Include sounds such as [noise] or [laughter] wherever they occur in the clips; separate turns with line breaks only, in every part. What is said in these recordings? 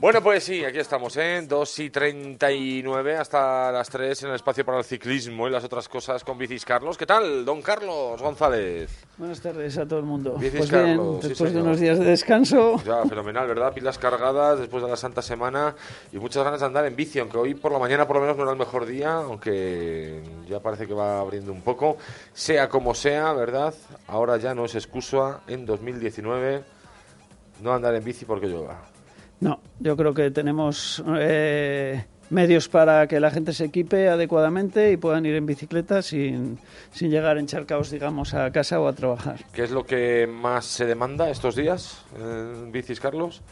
Bueno, pues sí, aquí estamos, ¿eh? 2 y 39 hasta las 3 en el espacio para el ciclismo y las otras cosas con Bicis Carlos. ¿Qué tal, don Carlos González?
Buenas tardes a todo el mundo.
Bicis
pues
Carlos,
bien,
sí,
después de unos días de descanso,
Ya, fenomenal, ¿verdad? Pilas cargadas después de la Santa Semana y muchas ganas de andar en bici, aunque hoy por la mañana por lo menos no era el mejor día, aunque ya parece que va abriendo un poco. Sea como sea, ¿verdad? Ahora ya no es excusa en 2019 no andar en bici porque llueva.
no, yo creo que tenemos eh, medios para que la gente se equipe adecuadamente y puedan ir en bicicleta sin, sin llegar encharcados, digamos, a casa o a trabajar.
¿Qué es lo que más se demanda estos días en bicis, Carlos?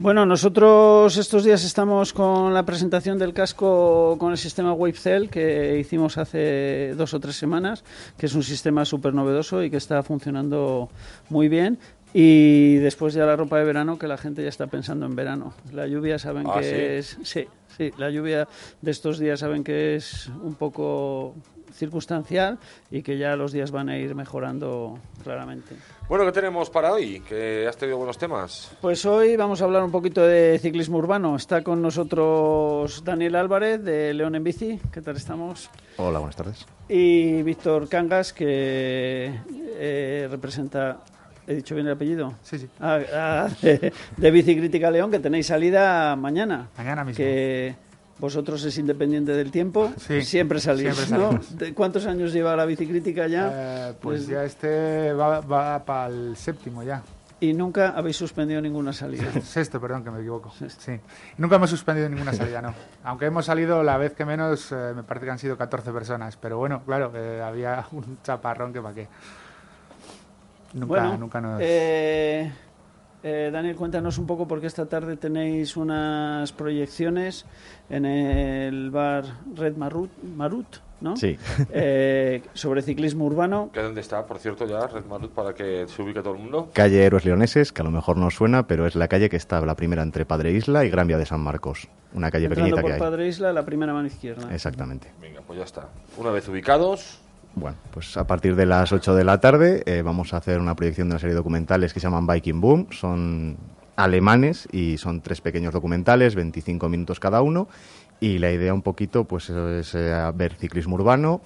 Bueno, nosotros estos días estamos con la presentación del casco con el sistema WaveCell que hicimos hace dos o tres semanas, que es un sistema súper novedoso y que está funcionando muy bien. Y después ya la ropa de verano, que la gente ya está pensando en verano. La lluvia saben
Ah,
que
¿sí?
es... Sí, sí, la lluvia de estos días saben que es un poco circunstancial y que ya los días van a ir mejorando claramente.
Bueno, ¿qué tenemos para hoy? Que has tenido buenos temas.
Pues hoy vamos a hablar un poquito de ciclismo urbano. Está con nosotros Daniel Álvarez de León en Bici. ¿Qué tal estamos?
Hola, buenas tardes.
Y Víctor Cangas, que eh, representa. ¿He dicho bien el apellido?
Sí, sí.
Ah, ah, [laughs] de, de Bici Crítica León, que tenéis salida mañana.
Mañana mismo.
Que vosotros es independiente del tiempo.
Sí,
siempre salís,
siempre.
¿De ¿Cuántos años lleva la bicicrítica ya?
Eh, pues ya este va, va para el séptimo ya.
Y nunca habéis suspendido ninguna salida. [laughs]
Sexto, perdón, que me equivoco.
Sexto.
Sí. Nunca hemos suspendido ninguna salida, no. Aunque hemos salido la vez que menos, eh, me parece que han sido 14 personas. Pero bueno, claro, eh, había un chaparrón que para qué. Nunca,
bueno,
nunca nos...
eh, eh, Daniel, cuéntanos un poco porque esta tarde tenéis unas proyecciones en el bar Red Marut, Marut ¿no?
Sí.
Eh, sobre ciclismo urbano.
¿Que dónde está, por cierto, ya Red Marut para que se ubique todo el mundo?
Calle Héroes Leoneses, que a lo mejor no suena, pero es la calle que está la primera entre Padre Isla y Gran Vía de San Marcos. Una calle
Entrando
pequeñita
por
que hay.
Padre Isla, la primera mano izquierda.
Exactamente.
Venga, pues ya está. Una vez ubicados,
Bueno, pues a partir de las 8 de la tarde eh, vamos a hacer una proyección de una serie de documentales que se llaman Biking Boom. Son alemanes y son tres pequeños documentales, 25 minutos cada uno. Y la idea un poquito pues es eh, ver ciclismo urbano,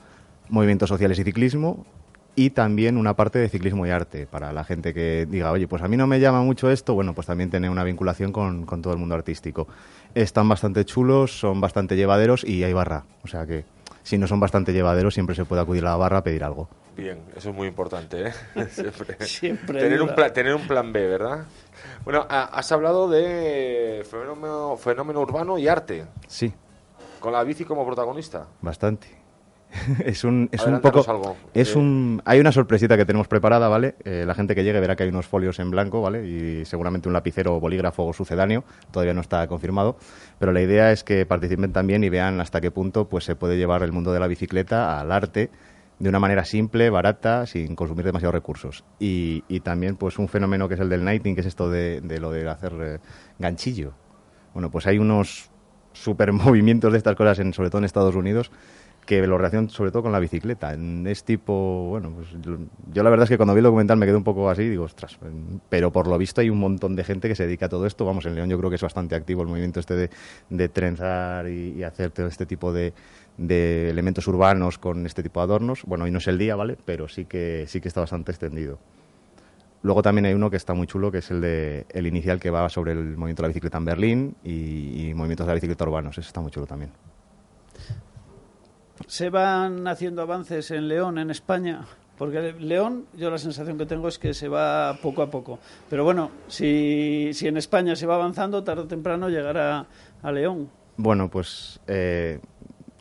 movimientos sociales y ciclismo y también una parte de ciclismo y arte para la gente que diga, oye, pues a mí no me llama mucho esto, bueno, pues también tener una vinculación con, con todo el mundo artístico. Están bastante chulos, son bastante llevaderos y hay barra, o sea que si no son bastante llevaderos siempre se puede acudir a la barra a pedir algo.
bien, eso es muy importante, ¿eh? [laughs] Siempre.
Siempre
tener, un plan, tener un plan B, ¿verdad? Bueno, ha- has hablado de fenómeno, fenómeno urbano y arte,
Sí,
con la bici como protagonista.
bastante. [laughs] es un, es un poco...
algo.
Es
Eh,
un, hay una sorpresita que tenemos preparada, ¿vale? Eh, la gente que llegue verá que hay unos folios en blanco, ¿vale? Y seguramente un lapicero o bolígrafo sucedáneo, todavía no está confirmado, pero la idea es que participen también y vean hasta qué punto pues se puede llevar el mundo de la bicicleta al arte de una manera simple, barata, sin consumir demasiados recursos. Y, y también pues un fenómeno que es el del nighting, que es esto de, de lo de hacer eh, ganchillo. Bueno, pues hay unos super movimientos de estas cosas, en, sobre todo en Estados Unidos, que lo relacionan sobre todo con la bicicleta. Es tipo, bueno, pues yo, la verdad es que cuando vi el documental me quedé un poco así, digo, ostras, mm, pero por lo visto hay un montón de gente que se dedica a todo esto. Vamos, en León yo creo que es bastante activo el movimiento este de, de trenzar y, hacer todo este tipo de, elementos urbanos con este tipo de adornos. Bueno, hoy no es el día, ¿vale? Pero sí que, sí que está bastante extendido. Luego también hay uno que está muy chulo, que es el de el inicial que va sobre el movimiento de la bicicleta en Berlín y, y movimientos de la bicicleta urbanos. Ese está muy chulo también.
Se van haciendo avances en León, en España. Porque León, yo la sensación que tengo es que se va poco a poco. Pero bueno, si, si en España se va avanzando, tarde o temprano llegará a León.
Bueno, pues eh,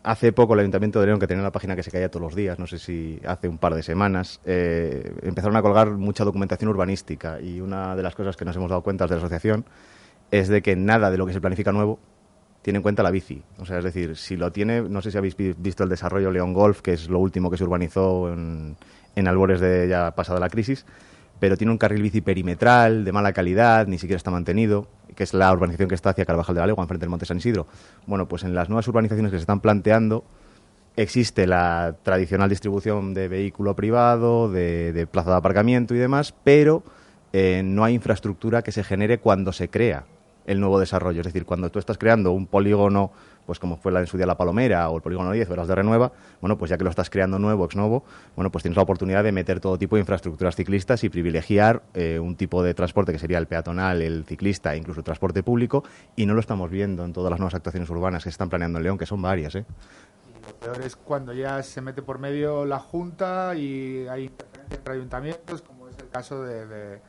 hace poco el Ayuntamiento de León, que tenía una página que se caía todos los días, no sé si hace un par de semanas, eh, empezaron a colgar mucha documentación urbanística y una de las cosas que nos hemos dado cuenta de la asociación es de que nada de lo que se planifica nuevo tiene en cuenta la bici. O sea, es decir, si lo tiene, no sé si habéis visto el desarrollo León Golf, que es lo último que se urbanizó en, en albores de ya pasada la crisis, pero tiene un carril bici perimetral, de mala calidad, ni siquiera está mantenido, que es la urbanización que está hacia Carvajal de la Legua, enfrente del Monte San Isidro. Bueno, pues en las nuevas urbanizaciones que se están planteando existe la tradicional distribución de vehículo privado, de, plaza de aparcamiento y demás, pero eh, no hay infraestructura que se genere cuando se crea el nuevo desarrollo. Es decir, cuando tú estás creando un polígono pues como fue la en su día La Palomera o el Polígono 10 o las de Renueva, bueno, pues ya que lo estás creando nuevo, ex novo, bueno, pues tienes la oportunidad de meter todo tipo de infraestructuras ciclistas y privilegiar eh, un tipo de transporte que sería el peatonal, el ciclista incluso el transporte público, y no lo estamos viendo en todas las nuevas actuaciones urbanas que se están planeando en León, que son varias, ¿eh?
Lo peor es cuando ya se mete por medio la Junta y hay interferencia entre ayuntamientos, como es el caso de,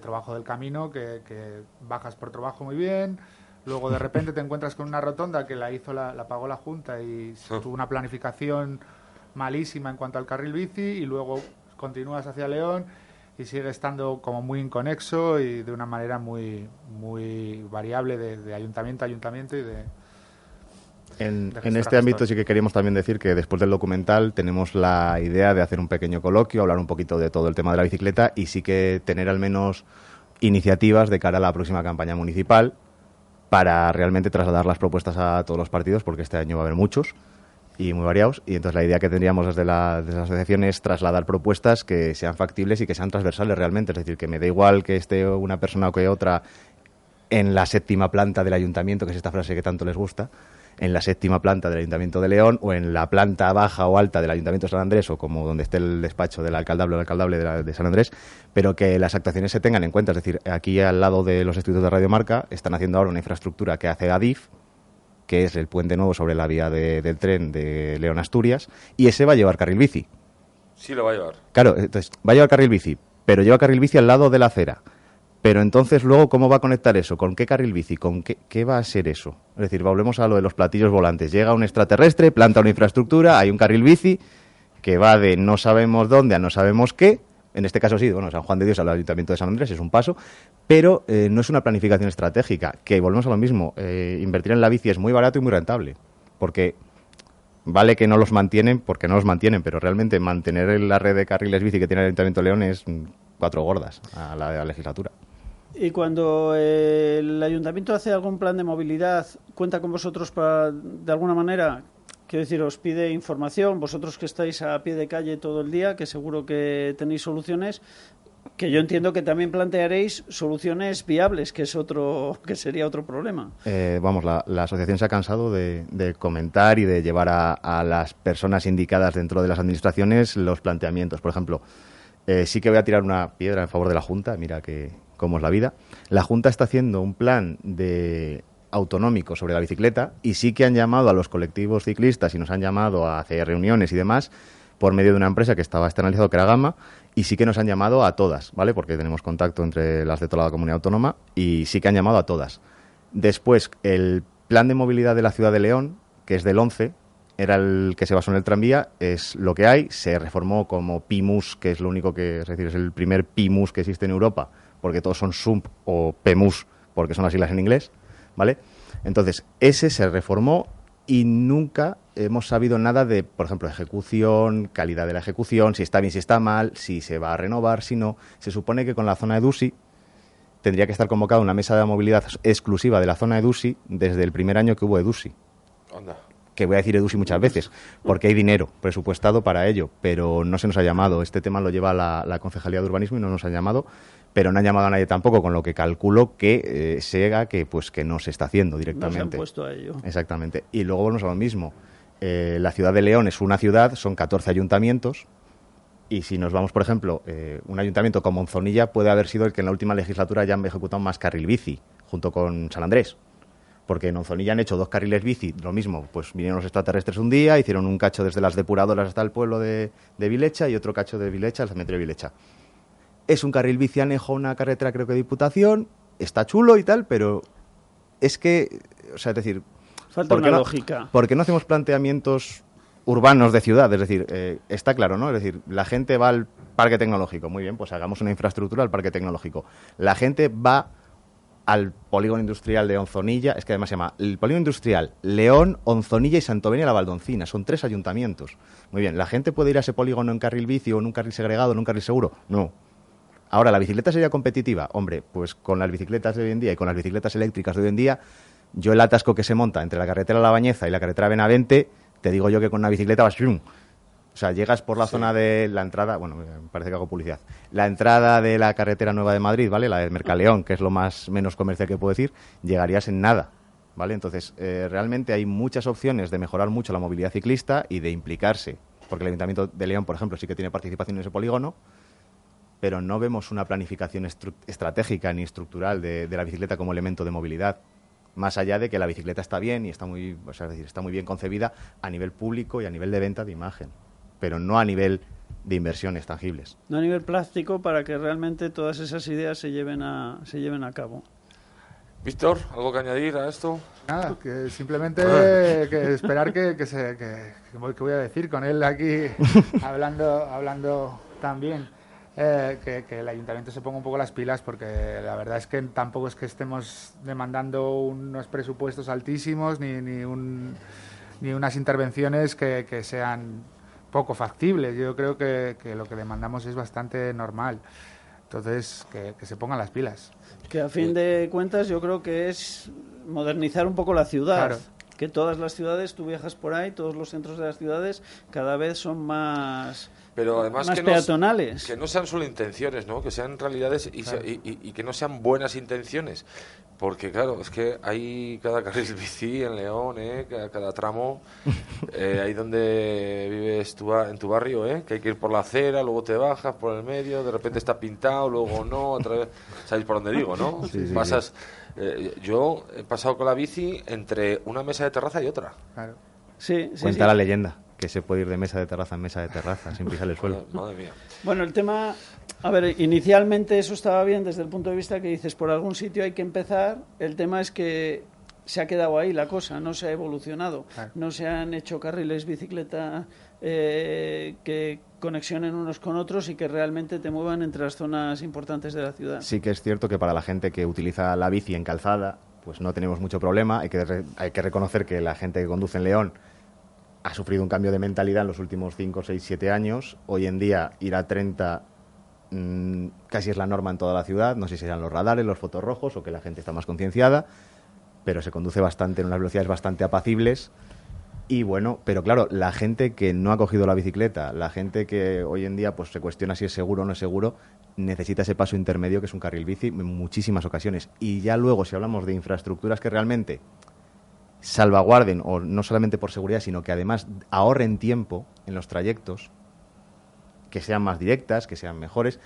trabajo del camino, que, que bajas por trabajo muy bien, Luego de repente te encuentras con una rotonda que la hizo la, pagó la Junta y ah. tuvo una planificación malísima en cuanto al carril bici y luego continúas hacia León y sigue estando como muy inconexo y de una manera muy muy variable de, ayuntamiento a ayuntamiento y de
en, en, este ámbito sí que queríamos también decir que después del documental tenemos la idea de hacer un pequeño coloquio, hablar un poquito de todo el tema de la bicicleta y sí que tener al menos iniciativas de cara a la próxima campaña municipal para realmente trasladar las propuestas a todos los partidos, porque este año va a haber muchos y muy variados. Y entonces la idea que tendríamos desde la, desde la asociación es trasladar propuestas que sean factibles y que sean transversales realmente. Es decir, que me da igual que esté una persona o que otra en la séptima planta del ayuntamiento, que es esta frase que tanto les gusta, en la séptima planta del Ayuntamiento de León o en la planta baja o alta del Ayuntamiento de San Andrés o como donde esté el despacho del alcaldable o el alcaldable de, San Andrés, pero que las actuaciones se tengan en cuenta. Es decir, aquí al lado de los estudios de Radiomarca están haciendo ahora una infraestructura que hace ADIF, que es el puente nuevo sobre la vía del tren de León Asturias, y ese va a llevar carril bici.
Sí, lo va a llevar.
Claro, entonces va a llevar carril bici, pero lleva carril bici al lado de la acera. Pero entonces luego, ¿cómo va a conectar eso? ¿Con qué carril bici? ¿Con qué, qué, va a ser eso? Es decir, volvemos a lo de los platillos volantes. Llega un extraterrestre, planta una infraestructura, hay un carril bici que va de no sabemos dónde a no sabemos qué. En este caso sí, bueno, San Juan de Dios al Ayuntamiento de San Andrés es un paso, pero eh, no es una planificación estratégica, que volvemos a lo mismo. Eh, invertir en la bici es muy barato y muy rentable, porque vale que no los mantienen, porque no los mantienen, pero realmente mantener la red de carriles bici que tiene el Ayuntamiento de León es cuatro gordas a la legislatura.
Y cuando el ayuntamiento hace algún plan de movilidad, cuenta con vosotros para, de alguna manera, quiero decir, os pide información, vosotros que estáis a pie de calle todo el día, que seguro que tenéis soluciones, que yo entiendo que también plantearéis soluciones viables, que es otro, [laughs] que sería otro problema.
Eh, vamos, la, asociación se ha cansado de, comentar y de llevar a, las personas indicadas dentro de las administraciones los planteamientos. Por ejemplo, eh, sí que voy a tirar una piedra en favor de la Junta. Mira que como es la vida, la Junta está haciendo un plan de autonómico sobre la bicicleta y sí que han llamado a los colectivos ciclistas y nos han llamado a hacer reuniones y demás por medio de una empresa que estaba externalizado, que era Gama, y sí que nos han llamado a todas, ¿vale? Porque tenemos contacto entre las de toda la comunidad autónoma y sí que han llamado a todas. Después, el plan de movilidad de la ciudad de León, que es del 11, era el que se basó en el tranvía, es lo que hay, se reformó como PIMUS, que es lo único que, es decir, es el primer PIMUS que existe en Europa, porque todos son SUMP o PEMUS, porque son las siglas en inglés, ¿vale? Entonces, ese se reformó y nunca hemos sabido nada de, por ejemplo, ejecución, calidad de la ejecución, si está bien, si está mal, si se va a renovar, si no. Se supone que con la zona de DUSI tendría que estar convocada una mesa de movilidad exclusiva de la zona de DUSI desde el primer año que hubo EDUSI. Que voy a decir EDUSI muchas veces, porque hay dinero presupuestado para ello, pero no se nos ha llamado. Este tema lo lleva la, la Concejalía de Urbanismo y no nos ha llamado pero no han llamado a nadie tampoco, con lo que calculo que eh, se que pues que no se está haciendo directamente. No
se han puesto a ello.
Exactamente. Y luego volvemos a lo mismo. Eh, la ciudad de León es una ciudad, son 14 ayuntamientos, y si nos vamos, por ejemplo, eh, un ayuntamiento como Monzonilla puede haber sido el que en la última legislatura ya han ejecutado más carril bici, junto con San Andrés. Porque en Onzonilla han hecho dos carriles bici, lo mismo, pues vinieron los extraterrestres un día, hicieron un cacho desde las depuradoras hasta el pueblo de, de Vilecha y otro cacho de Vilecha al cementerio de Vilecha es un carril bici anejo una carretera, creo que de Diputación, está chulo y tal, pero es que, o sea, es decir,
Falta
¿por qué
una
no-
lógica.
¿Por qué no hacemos planteamientos urbanos de ciudad? Es decir, eh, está claro, ¿no? Es decir, la gente va al parque tecnológico. Muy bien, pues hagamos una infraestructura al parque tecnológico. La gente va al polígono industrial de Onzonilla, es que además se llama el polígono industrial León, Onzonilla y Santovenia la Valdoncina, son tres ayuntamientos. Muy bien, ¿la gente puede ir a ese polígono en carril bici o en un carril segregado, en un carril seguro? No. Ahora, ¿la bicicleta sería competitiva? Hombre, pues con las bicicletas de hoy en día y con las bicicletas eléctricas de hoy en día, yo el atasco que se monta entre la carretera La Bañeza y la carretera Benavente, te digo yo que con una bicicleta vas... ¡shum! O sea, llegas por la zona de la entrada, bueno, me parece que hago publicidad, la entrada de la carretera nueva de Madrid, ¿vale? La de Mercaleón, que es lo más menos comercial que puedo decir, llegarías en nada, ¿vale? Entonces, eh, realmente hay muchas opciones de mejorar mucho la movilidad ciclista y de implicarse, porque el Ayuntamiento de León, por ejemplo, sí que tiene participación en ese polígono, pero no vemos una planificación estru- estratégica ni estructural de, de la bicicleta como elemento de movilidad. Más allá de que la bicicleta está bien y está muy, o sea, es decir, está muy bien concebida a nivel público y a nivel de venta de imagen, pero no a nivel de inversiones tangibles.
No a nivel plástico para que realmente todas esas ideas se lleven a, se lleven a cabo.
Víctor, ¿algo que añadir a esto?
Nada, que simplemente que esperar que, que se, que, que voy- que voy a decir con él aquí [laughs] hablando, hablando también. Eh, que, que el ayuntamiento se ponga un poco las pilas porque la verdad es que tampoco es que estemos demandando unos presupuestos altísimos ni, ni, un, ni unas intervenciones que, que sean poco factibles. Yo creo que, que lo que demandamos es bastante normal. Entonces, que, que se pongan las pilas.
Que a fin de cuentas yo creo que es modernizar un poco la ciudad.
Claro.
Que todas las ciudades, tú viajas por ahí, todos los centros de las ciudades cada vez son más,
Pero además
más
que no,
peatonales.
que no sean solo intenciones, ¿no? Que sean realidades y, se- y- y- y que no sean buenas intenciones. Porque claro, es que hay cada carril [laughs] bici en León, ¿eh? cada, cada tramo, [laughs] eh, ahí donde vives tú en tu barrio, ¿eh? que hay que ir por la acera, luego te bajas por el medio, de repente está pintado, luego no, otra vez, ¿sabéis por dónde digo, no?
Sí, sí,
Pasas, eh, yo he pasado con la bici entre una mesa de terraza y otra.
Claro.
Sí, sí,
Cuenta
sí.
la leyenda que se puede ir de mesa de terraza en mesa de terraza sin pisar el [laughs] suelo.
Madre, madre mía.
Bueno, el tema, a ver, inicialmente eso estaba bien desde el punto de vista que dices, por algún sitio hay que empezar. El tema es que se ha quedado ahí la cosa, no se ha evolucionado.
Claro.
No se han hecho carriles bicicleta eh, que conexionen unos con otros y que realmente te muevan entre las zonas importantes de la ciudad.
Sí que es cierto que para la gente que utiliza la bici en calzada, pues no tenemos mucho problema. Hay que, hay que reconocer que la gente que conduce en León ha sufrido un cambio de mentalidad en los últimos 5, 6, 7 años. Hoy en día ir a 30 mm, casi es la norma en toda la ciudad. No sé si serán los radares, los fotos rojos o que la gente está más concienciada, pero se conduce bastante en unas velocidades bastante apacibles. Y bueno, pero claro, la gente que no ha cogido la bicicleta, la gente que hoy en día pues se cuestiona si es seguro o no es seguro, necesita ese paso intermedio que es un carril bici en muchísimas ocasiones. Y ya luego, si hablamos de infraestructuras que realmente salvaguarden, o no solamente por seguridad, sino que además ahorren tiempo en los trayectos, que sean más directas, que sean mejores,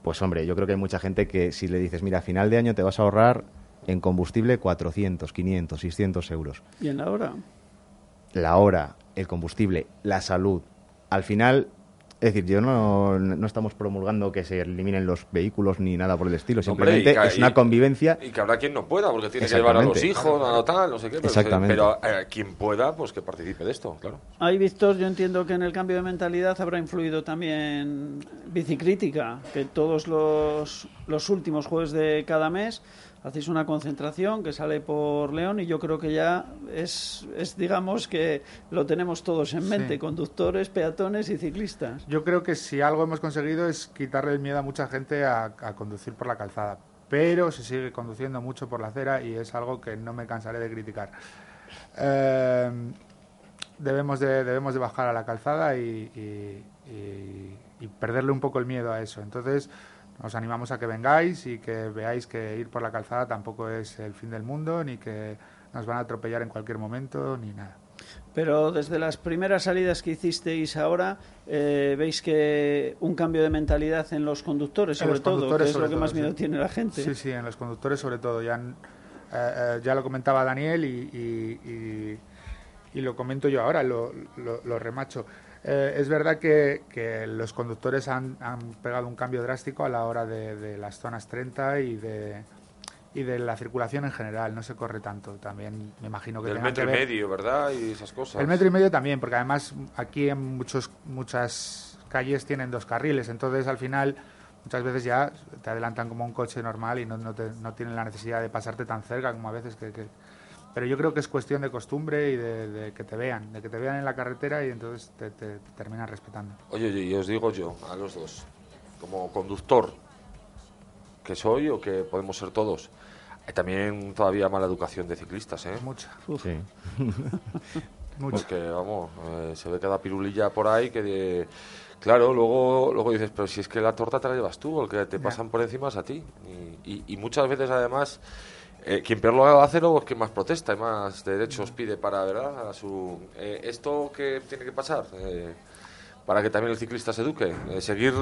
pues hombre, yo creo que hay mucha gente que si le dices, mira, a final de año te vas a ahorrar en combustible 400, 500, 600 euros
Y en la hora.
La hora, el combustible, la salud. Al final, es decir, yo no, no estamos promulgando que se eliminen los vehículos ni nada por el estilo.
Hombre,
Simplemente es una convivencia.
Y que habrá quien no pueda, porque tiene que llevar a los hijos, a lo tal, no sé qué. Pero,
Exactamente.
pero eh, quien pueda, pues que participe de esto, claro.
Ahí, Víctor, yo entiendo que en el cambio de mentalidad habrá influido también Bicicrítica, que todos los, los últimos jueves de cada mes hacéis una concentración que sale por León y yo creo que ya es, es digamos, que lo tenemos todos en mente,
Sí.
conductores, peatones y ciclistas.
Yo creo que si algo hemos conseguido es quitarle el miedo a mucha gente a, a conducir por la calzada, pero se sigue conduciendo mucho por la acera y es algo que no me cansaré de criticar. Eh, debemos, de, debemos de bajar a la calzada y, y- y- y perderle un poco el miedo a eso. Entonces, os animamos a que vengáis y que veáis que ir por la calzada tampoco es el fin del mundo, ni que nos van a atropellar en cualquier momento, ni nada.
Pero desde las primeras salidas que hicisteis ahora, eh, veis que un cambio de mentalidad en los conductores, sobre
los
todo, que es lo que
todo,
más miedo
sí.
tiene la gente.
Sí, sí, en los conductores sobre todo. Ya, eh, eh, ya lo comentaba Daniel y, y- y- y lo comento yo ahora, lo, lo- lo remacho. Eh, es verdad que, que los conductores han, han pegado un cambio drástico a la hora de, de las zonas 30 y de, y de la circulación en general. No se corre tanto. También me imagino que tenga
metro
que
y medio, ¿verdad? Y esas cosas.
El metro y medio también, porque además aquí en muchos, muchas calles tienen dos carriles, entonces al final muchas veces ya te adelantan como un coche normal y no, no, te- no tienen la necesidad de pasarte tan cerca como a veces que... que- Pero yo creo que es cuestión de costumbre y de, de que te vean, de que te vean en la carretera y entonces te, te- te terminan respetando.
Oye, oye, y os digo yo, a los dos, como conductor que soy o que podemos ser todos, hay también todavía mala educación de ciclistas, ¿eh?
Mucha,
Sí. [laughs]
mucha.
Porque, vamos, eh, se ve cada pirulilla por ahí que, de- claro, luego, luego dices, pero si es que la torta te la llevas tú, el que te pasan por encima es a ti. Y, y- y muchas veces, además, eh, quien peor lo hace luego es quien más protesta y más derechos pide para, ¿verdad? A su, eh, ¿Esto qué tiene que pasar? Eh, para que también el ciclista se eduque, Eh, seguir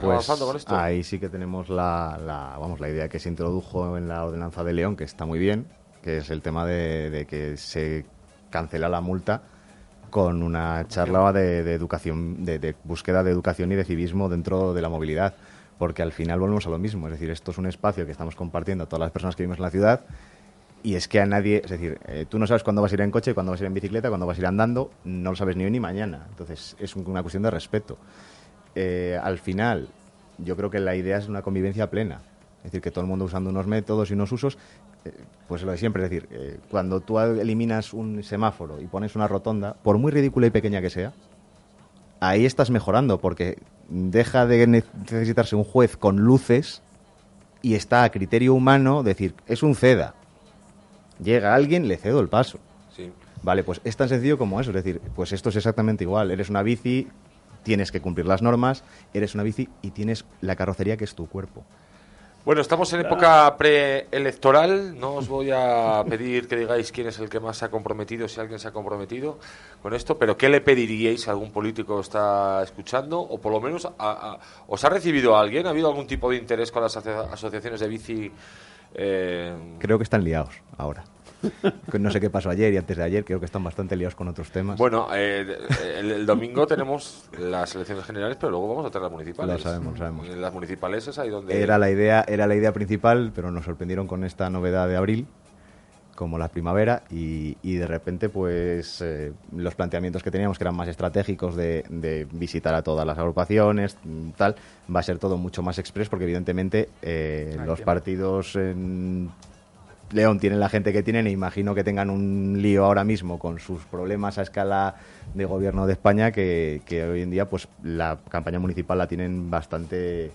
Pues
avanzando con esto.
ahí sí que tenemos la, la- vamos, la idea que se introdujo en la ordenanza de León, que está muy bien, que es el tema de, de que se cancela la multa con una charla de, de educación, de, de búsqueda de educación y de civismo dentro de la movilidad, porque al final volvemos a lo mismo, es decir, esto es un espacio que estamos compartiendo a todas las personas que vivimos en la ciudad y es que a nadie, es decir, eh, tú no sabes cuándo vas a ir en coche, cuándo vas a ir en bicicleta, cuándo vas a ir andando, no lo sabes ni hoy ni mañana. Entonces es un- una cuestión de respeto. Eh, al final, yo creo que la idea es una convivencia plena. Es decir, que todo el mundo usando unos métodos y unos usos, eh, pues lo de siempre. Es decir, cuando tú eliminas un semáforo y pones una rotonda, por muy ridícula y pequeña que sea, ahí estás mejorando porque deja de ne- necesitarse un juez con luces y está a criterio humano decir, es un CEDA. Llega alguien, le cedo el paso.
Sí.
Vale, pues es tan sencillo como eso. Es decir, pues esto es exactamente igual. Eres una bici, tienes que cumplir las normas, eres una bici y tienes la carrocería que es tu cuerpo.
Bueno, estamos en época preelectoral. No os voy a [laughs] pedir que digáis quién es el que más se ha comprometido, si alguien se ha comprometido con esto, pero ¿qué le pediríais a algún político que está escuchando? O por lo menos, a- a- ¿os ha recibido alguien? ¿Ha habido algún tipo de interés con las aso- asociaciones de bici? Eh,
Creo que están liados ahora. No sé qué pasó ayer y antes de ayer, creo que están bastante liados con otros temas.
bueno, eh, el, el domingo tenemos las elecciones generales, pero luego vamos a tener las municipales.
Lo sabemos, lo sabemos.
Las municipales es ahí donde...
Era la idea, era la idea principal, pero nos sorprendieron con esta novedad de abril, como la primavera, y, y de repente, pues eh, los planteamientos que teníamos, que eran más estratégicos de, de visitar a todas las agrupaciones, tal, va a ser todo mucho más express, porque evidentemente eh, los
tiempo.
partidos en León tienen la gente que tienen, e imagino que tengan un lío ahora mismo con sus problemas a escala de gobierno de España, que, hoy en día, pues la campaña municipal la tienen bastante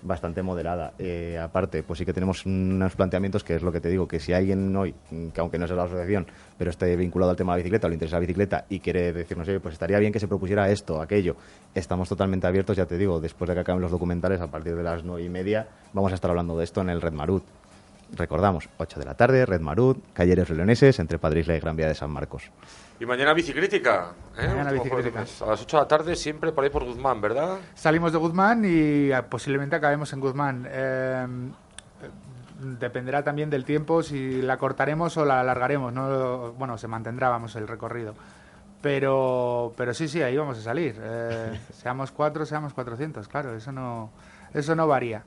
bastante moderada. Eh, aparte, pues sí que tenemos unos planteamientos que es lo que te digo, que si alguien hoy, que aunque no sea la asociación, pero esté vinculado al tema de la bicicleta o le interesa la bicicleta y quiere decirnos, oye, pues estaría bien que se propusiera esto, aquello, estamos totalmente abiertos, ya te digo, después de que acaben los documentales, a partir de las nueve y media, vamos a estar hablando de esto en el Red Marut. Recordamos, 8 de la tarde, Red Marut, Calleres Leoneses, entre Padre Isla y Gran Vía de San Marcos.
Y mañana bicicrítica. ¿eh?
Mañana bicicrítica.
A las 8 de la tarde, siempre por ahí por Guzmán, ¿verdad?
Salimos de Guzmán y eh, posiblemente acabemos en Guzmán. Eh, dependerá también del tiempo si la cortaremos o la alargaremos. No, bueno, se mantendrá, vamos, el recorrido. Pero, pero sí, sí, ahí vamos a salir. Eh, [laughs] seamos cuatro, seamos 400, claro, eso no, eso no varía.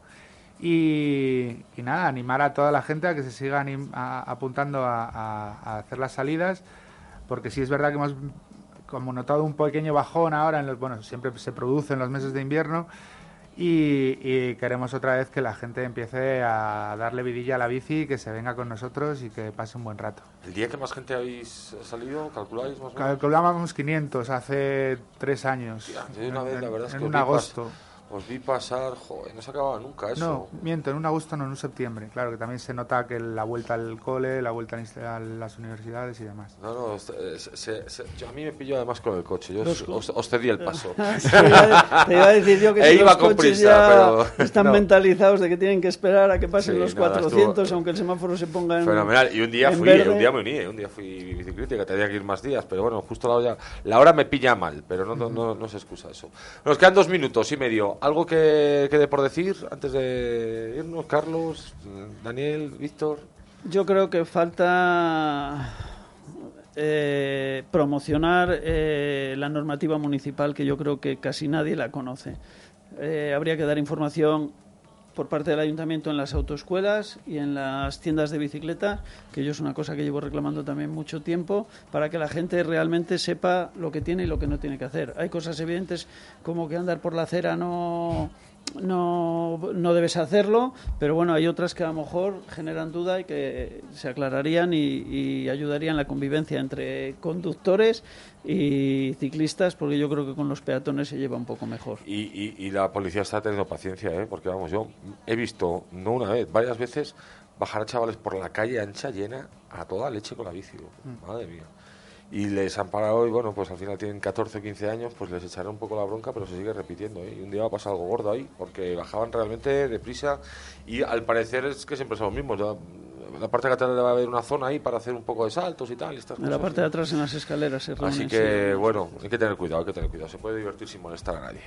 Y, y nada, animar a toda la gente a que se siga a- apuntando a, hacer las salidas, porque sí es verdad que hemos como notado un pequeño bajón ahora, en los, bueno, siempre se produce en los meses de invierno, y, y queremos otra vez que la gente empiece a darle vidilla a la bici, que se venga con nosotros y que pase un buen rato.
¿El día que más gente habéis salido, calculáis más o menos?
Calculábamos 500 hace tres años,
Hostia, yo una vez, la
en,
verdad es
en
que
un agosto.
Os vi pasar, joder, no se acababa nunca eso.
No, miento, en un agosto no, en un septiembre. Claro que también se nota que la vuelta al cole, la vuelta a las universidades y demás.
No, no, se- se- se- yo- a mí me pilló además con el coche. Yo os, os- os cedí el paso. [laughs]
Sí, te, iba a, te iba a decir yo que [laughs]
E
si
iba
los
con
coches
prisa,
ya
pero- [laughs]
están
no.
mentalizados de que tienen que esperar a que pasen
Sí,
los
nada,
400,
estuvo-
aunque el semáforo se ponga en
Fenomenal. Y un día fui,
verde.
un día me uní, eh, un día fui biciclítica, tenía que ir más días, pero bueno, justo la hora, la hora me pilla mal, pero no, no, no, no se excusa eso. Nos quedan dos minutos y medio. ¿Algo que quede por decir antes de irnos, Carlos, Daniel, Víctor?
Yo creo que falta eh, promocionar eh, la normativa municipal, que yo creo que casi nadie la conoce. Eh, habría que dar información por parte del ayuntamiento en las autoescuelas y en las tiendas de bicicleta, que yo es una cosa que llevo reclamando también mucho tiempo, para que la gente realmente sepa lo que tiene y lo que no tiene que hacer. Hay cosas evidentes como que andar por la acera no no, no debes hacerlo, pero bueno, hay otras que a lo mejor generan duda y que se aclararían y, y ayudarían la convivencia entre conductores y ciclistas, porque yo creo que con los peatones se lleva un poco mejor.
Y, y, y la policía está teniendo paciencia, ¿eh? porque vamos, yo he visto, no una vez, varias veces, bajar a chavales por la calle ancha llena a toda leche con la bici. Madre mía. Y les han parado y bueno, pues al final tienen 14 o 15 años, pues les echaré un poco la bronca, pero se sigue repitiendo. ¿eh? Y un día va a pasar algo gordo ahí, porque bajaban realmente deprisa y al parecer es que siempre son los mismos. Ya, la parte de atrás va a haber una zona ahí para hacer un poco de saltos y tal. Y estas
En la parte
¿sí?
de atrás, en las escaleras, se
Así que,
sí.
bueno, hay que tener cuidado, hay que tener cuidado. Se puede divertir sin molestar a nadie.